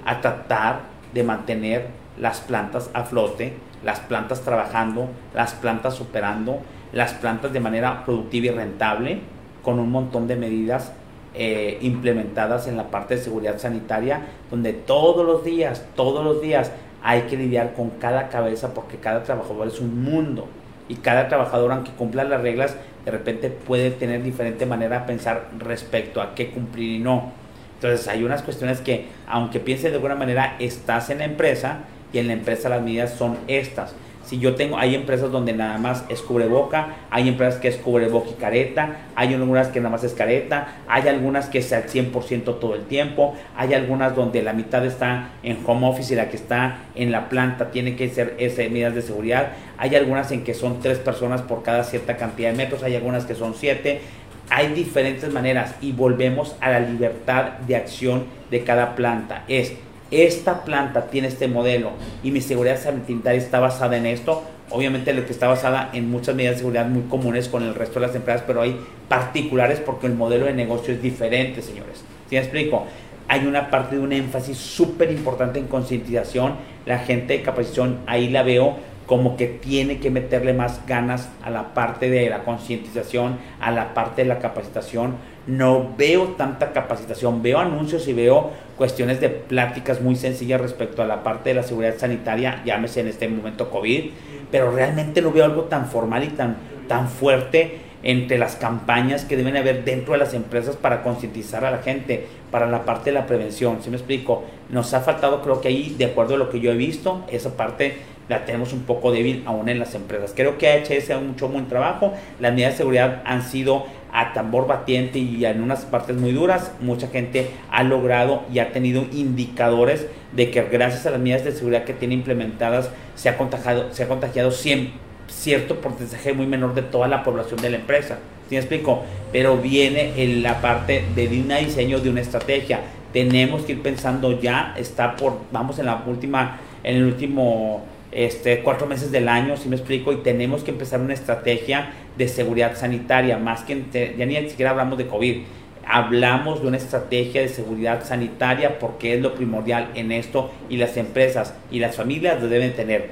a tratar de mantener las plantas a flote, las plantas trabajando, las plantas operando, las plantas de manera productiva y rentable, con un montón de medidas eh, implementadas en la parte de seguridad sanitaria, donde todos los días, todos los días hay que lidiar con cada cabeza porque cada trabajador es un mundo y cada trabajador, aunque cumpla las reglas, de repente puede tener diferente manera de pensar respecto a qué cumplir y no. Entonces hay unas cuestiones que, aunque pienses de alguna manera, estás en la empresa y en la empresa las medidas son estas. Si yo tengo, hay empresas donde nada más es cubreboca, hay empresas que es cubreboca y careta, hay algunas que nada más es careta, hay algunas que es al 100% todo el tiempo, hay algunas donde la mitad está en home office y la que está en la planta tiene que ser esas medidas de seguridad, hay algunas en que son tres personas por cada cierta cantidad de metros, hay algunas que son siete, hay diferentes maneras y volvemos a la libertad de acción de cada planta. Es esta planta tiene este modelo y mi seguridad sanitaria está basada en esto, obviamente lo que está basada en muchas medidas de seguridad muy comunes con el resto de las empresas, pero hay particulares porque el modelo de negocio es diferente, señores. ¿Sí me explico? Hay una parte de un énfasis súper importante en concientización. La gente de capacitación, ahí la veo como que tiene que meterle más ganas a la parte de la concientización, a la parte de la capacitación. No veo tanta capacitación, veo anuncios y veo cuestiones de pláticas muy sencillas respecto a la parte de la seguridad sanitaria, llámese en este momento COVID, pero realmente no veo algo tan formal y tan, tan fuerte entre las campañas que deben haber dentro de las empresas para concientizar a la gente, para la parte de la prevención. ¿Sí me explico? Nos ha faltado, creo que ahí, de acuerdo a lo que yo he visto, esa parte la tenemos un poco débil aún en las empresas. Creo que ha hecho un buen trabajo, las medidas de seguridad han sido a tambor batiente y en unas partes muy duras, mucha gente ha logrado y ha tenido indicadores de que gracias a las medidas de seguridad que tiene implementadas se ha contagiado, se ha contagiado cierto porcentaje muy menor de toda la población de la empresa. ¿Sí me explico? Pero viene en la parte de un diseño de una estrategia. Tenemos que ir pensando ya, está por, vamos en la última, en el último este, cuatro meses del año, si me explico, y tenemos que empezar una estrategia de seguridad sanitaria, más que, ya ni siquiera hablamos de COVID, hablamos de una estrategia de seguridad sanitaria porque es lo primordial en esto y las empresas y las familias lo deben tener.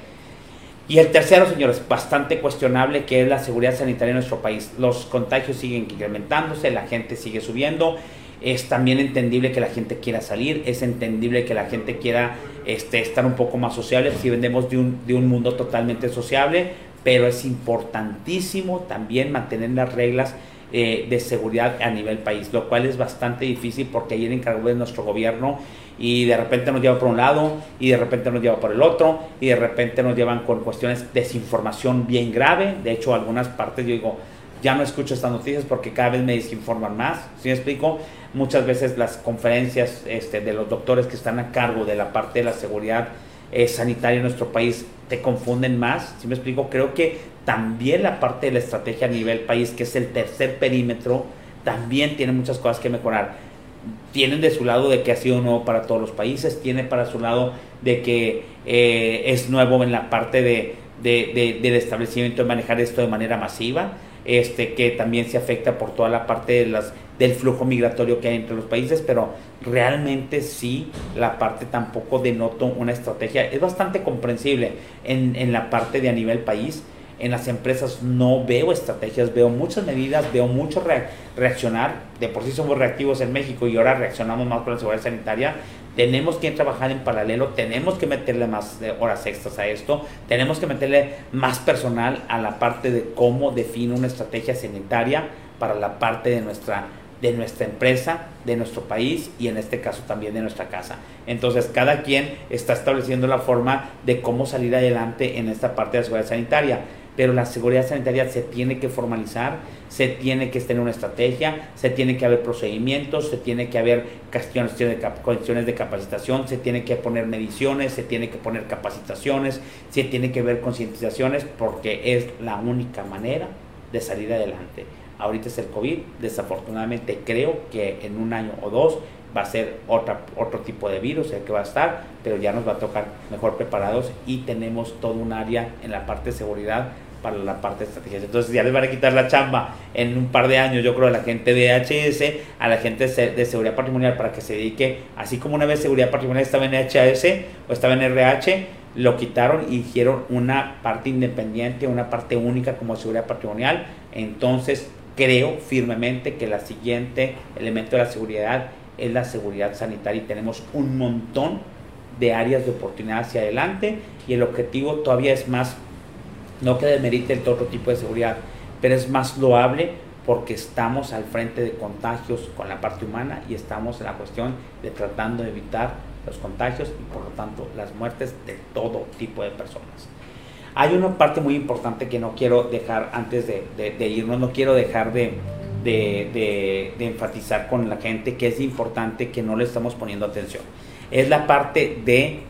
Y el tercero, señores, bastante cuestionable, que es la seguridad sanitaria en nuestro país. Los contagios siguen incrementándose, la gente sigue subiendo. Es también entendible que la gente quiera salir, es entendible que la gente quiera este, estar un poco más sociable, si vendemos de un, de un mundo totalmente sociable, pero es importantísimo también mantener las reglas eh, de seguridad a nivel país, lo cual es bastante difícil porque ayer encargó de nuestro gobierno y de repente nos lleva por un lado y de repente nos lleva por el otro y de repente nos llevan con cuestiones de desinformación bien grave. De hecho, algunas partes yo digo, ya no escucho estas noticias porque cada vez me desinforman más. ¿Sí me explico? Muchas veces las conferencias este, de los doctores que están a cargo de la parte de la seguridad eh, sanitaria en nuestro país te confunden más. ¿Sí me explico? Creo que también la parte de la estrategia a nivel país, que es el tercer perímetro, también tiene muchas cosas que mejorar. Tienen de su lado de que ha sido nuevo para todos los países, tiene para su lado de que eh, es nuevo en la parte de, del establecimiento de manejar esto de manera masiva, este, que también se afecta por toda la parte de las, del flujo migratorio que hay entre los países, pero realmente sí la parte tampoco denota una estrategia, es bastante comprensible en, en la parte de a nivel país, en las empresas no veo estrategias, veo muchas medidas, veo mucho reaccionar. De por sí somos reactivos en México y ahora reaccionamos más con la seguridad sanitaria. Tenemos que trabajar en paralelo, tenemos que meterle más eh, horas extras a esto, tenemos que meterle más personal a la parte de cómo define una estrategia sanitaria para la parte de nuestra de nuestra empresa, de nuestro país y en este caso también de nuestra casa. Entonces cada quien está estableciendo la forma de cómo salir adelante en esta parte de la seguridad sanitaria pero la seguridad sanitaria se tiene que formalizar, se tiene que tener una estrategia, se tiene que haber procedimientos, se tiene que haber cuestiones de, capacitación, se tiene que poner mediciones, se tiene que poner capacitaciones, se tiene que ver concientizaciones, porque es la única manera de salir adelante. Ahorita es el COVID, desafortunadamente creo que en un año o dos va a ser otra, otro tipo de virus el que va a estar, pero ya nos va a tocar mejor preparados y tenemos todo un área en la parte de seguridad para la parte de estrategias. Entonces ya les van a quitar la chamba en un par de años, yo creo, a la gente de HS, a la gente de seguridad patrimonial para que se dedique, así como una vez seguridad patrimonial estaba en HS o estaba en RH, lo quitaron y hicieron una parte independiente, una parte única como seguridad patrimonial. Entonces creo firmemente que la siguiente elemento de la seguridad es la seguridad sanitaria y tenemos un montón de áreas de oportunidad hacia adelante y el objetivo todavía es más no que demerite el otro tipo de seguridad, pero es más loable porque estamos al frente de contagios con la parte humana y estamos en la cuestión de tratando de evitar los contagios y por lo tanto las muertes de todo tipo de personas. Hay una parte muy importante que no quiero dejar antes de, irnos, no quiero dejar de, de, enfatizar con la gente que es importante que no le estamos poniendo atención. Es la parte de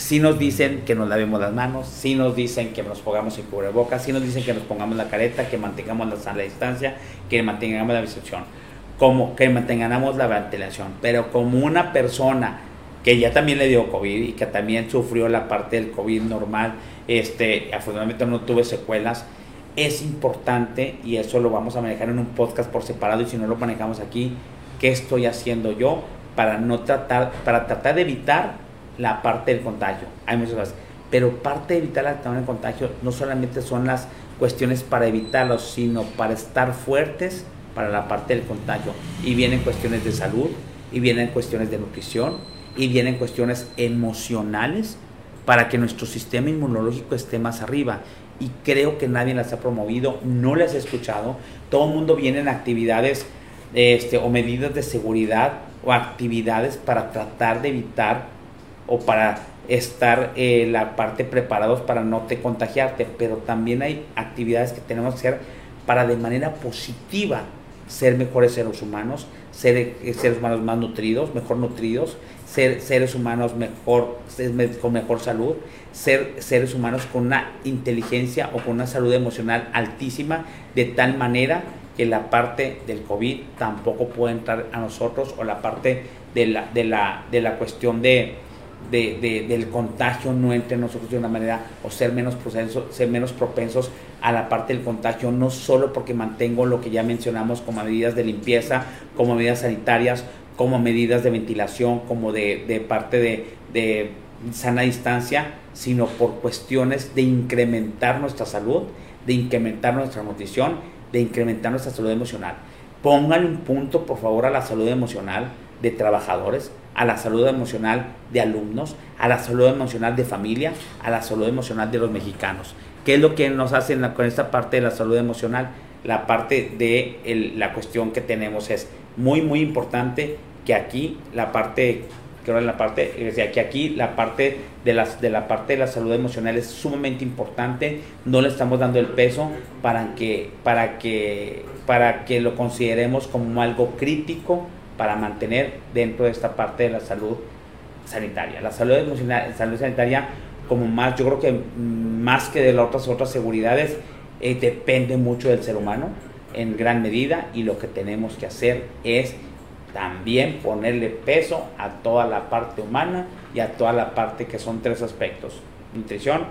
si nos dicen que nos lavemos las manos, si nos dicen que nos pongamos el cubrebocas, si nos dicen que nos pongamos la careta, que mantengamos la sana distancia, que mantengamos la distancia, como que mantengamos la ventilación. Pero como una persona que ya también le dio COVID y que también sufrió la parte del COVID normal, este, afortunadamente no tuve secuelas, es importante, y eso lo vamos a manejar en un podcast por separado, y si no lo manejamos aquí, ¿qué estoy haciendo yo para no tratar, para tratar de evitar la parte del contagio. Hay muchas cosas. Pero parte de evitar el contagio no solamente son las cuestiones para evitarlo, sino para estar fuertes para la parte del contagio. Y vienen cuestiones de salud, y vienen cuestiones de nutrición, y vienen cuestiones emocionales para que nuestro sistema inmunológico esté más arriba. Y creo que nadie las ha promovido, no las he escuchado. Todo el mundo viene en actividades este, o medidas de seguridad o actividades para tratar de evitar o para estar eh, la parte preparados para no te contagiarte, pero también hay actividades que tenemos que hacer para de manera positiva ser mejores seres humanos, ser eh, seres humanos más nutridos, mejor nutridos, ser seres humanos mejor, con mejor salud, ser seres humanos con una inteligencia o con una salud emocional altísima, de tal manera que la parte del COVID tampoco puede entrar a nosotros o la parte de la, de la, de la cuestión de, de, del contagio no entre nosotros de una manera o ser menos, propensos, ser menos propensos a la parte del contagio, no solo porque mantengo lo que ya mencionamos como medidas de limpieza, como medidas sanitarias, como medidas de ventilación, como de, de parte de, de sana distancia, sino por cuestiones de incrementar nuestra salud, de incrementar nuestra nutrición, de incrementar nuestra salud emocional. Pónganle un punto, por favor, a la salud emocional de trabajadores, a la salud emocional de alumnos, a la salud emocional de familia, a la salud emocional de los mexicanos. ¿Qué es lo que nos hace con esta parte de la salud emocional? La parte de la cuestión que tenemos es muy, muy importante que aquí la parte que ahora la parte, que aquí la parte de, las, de la parte de la salud emocional es sumamente importante, no le estamos dando el peso para que, para que, para que lo consideremos como algo crítico para mantener dentro de esta parte de la salud sanitaria. La salud emocional, salud sanitaria, como más, yo creo que más que de las otras, otras seguridades, eh, depende mucho del ser humano en gran medida y lo que tenemos que hacer es también ponerle peso a toda la parte humana y a toda la parte que son tres aspectos. Nutrición,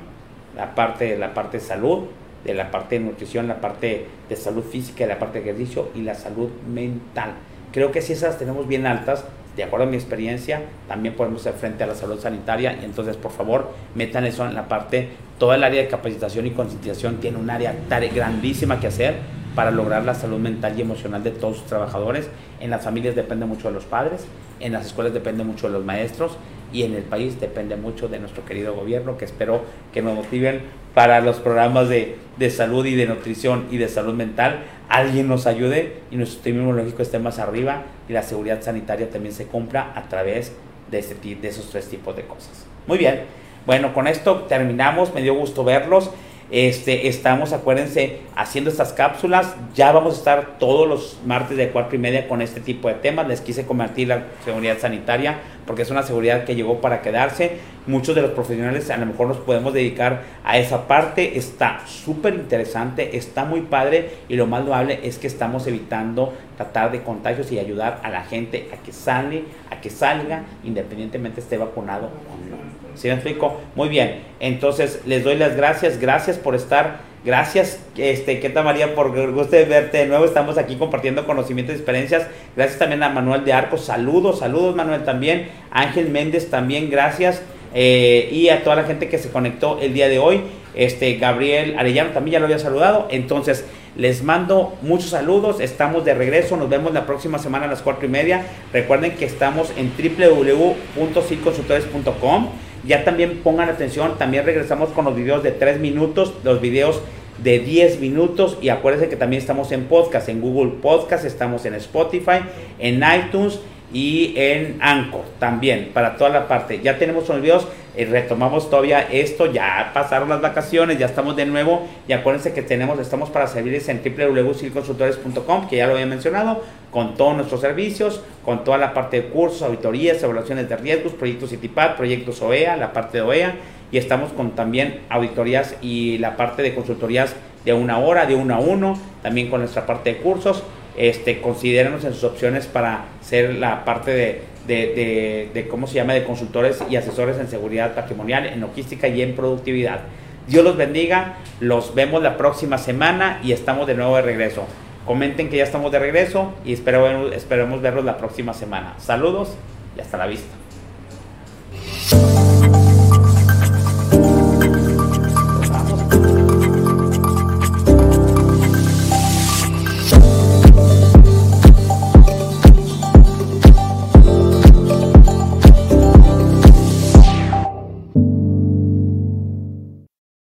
la parte de la parte de salud, de la parte de nutrición, la parte de salud física, la parte de ejercicio y la salud mental. Creo que si esas tenemos bien altas, de acuerdo a mi experiencia, también podemos hacer frente a la salud sanitaria. Y entonces por favor metan eso en la parte, toda el área de capacitación y concientización tiene un área grandísima que hacer para lograr la salud mental y emocional de todos sus trabajadores. En las familias depende mucho de los padres, en las escuelas depende mucho de los maestros y en el país depende mucho de nuestro querido gobierno que espero que nos motiven para los programas de, de salud y de nutrición y de salud mental. Alguien nos ayude y nuestro sistema inmunológico esté más arriba y la seguridad sanitaria también se cumpla a través de, este, de esos tres tipos de cosas. Muy bien, bueno, con esto terminamos, me dio gusto verlos. Este, estamos, acuérdense, haciendo estas cápsulas. Ya vamos a estar todos los martes de cuatro y media con este tipo de temas. Les quise convertir la seguridad sanitaria porque es una seguridad que llegó para quedarse. Muchos de los profesionales a lo mejor nos podemos dedicar a esa parte. Está súper interesante, está muy padre y lo más loable es que estamos evitando tratar de contagios y ayudar a la gente a que sale, a que salga, independientemente esté vacunado o no. ¿Sí me explico? Muy bien. Entonces, les doy las gracias. Gracias por estar. Gracias, este, ¿qué tal María? Por gusto de verte de nuevo. Estamos aquí compartiendo conocimientos y experiencias. Gracias también a Manuel de Arcos. Saludos, saludos Manuel también. Ángel Méndez también, gracias. Eh, y a toda la gente que se conectó el día de hoy. Este, Gabriel Arellano también ya lo había saludado. Entonces, les mando muchos saludos. Estamos de regreso. Nos vemos la próxima semana a las cuatro y media. Recuerden que estamos en www.circonsultores.com ya también pongan atención, también regresamos con los videos de 3 minutos, los videos de 10 minutos y acuérdense que también estamos en podcast, en Google Podcast, estamos en Spotify, en iTunes y en Anchor también, para toda la parte. Ya tenemos unos videos, eh, retomamos todavía esto, ya pasaron las vacaciones, ya estamos de nuevo y acuérdense que tenemos, estamos para servirles en www.silconsultores.com, que ya lo había mencionado, con todos nuestros servicios, con toda la parte de cursos, auditorías, evaluaciones de riesgos, proyectos CITIPAD, proyectos OEA, la parte de OEA, y estamos con también auditorías y la parte de consultorías de una hora, de uno a uno, también con nuestra parte de cursos este, considérenos en sus opciones para ser la parte de, de, de, ¿cómo se llama?, de consultores y asesores en seguridad patrimonial, en logística y en productividad. Dios los bendiga, los vemos la próxima semana y estamos de nuevo de regreso. Comenten que ya estamos de regreso y esperemos, esperemos verlos la próxima semana. Saludos y hasta la vista.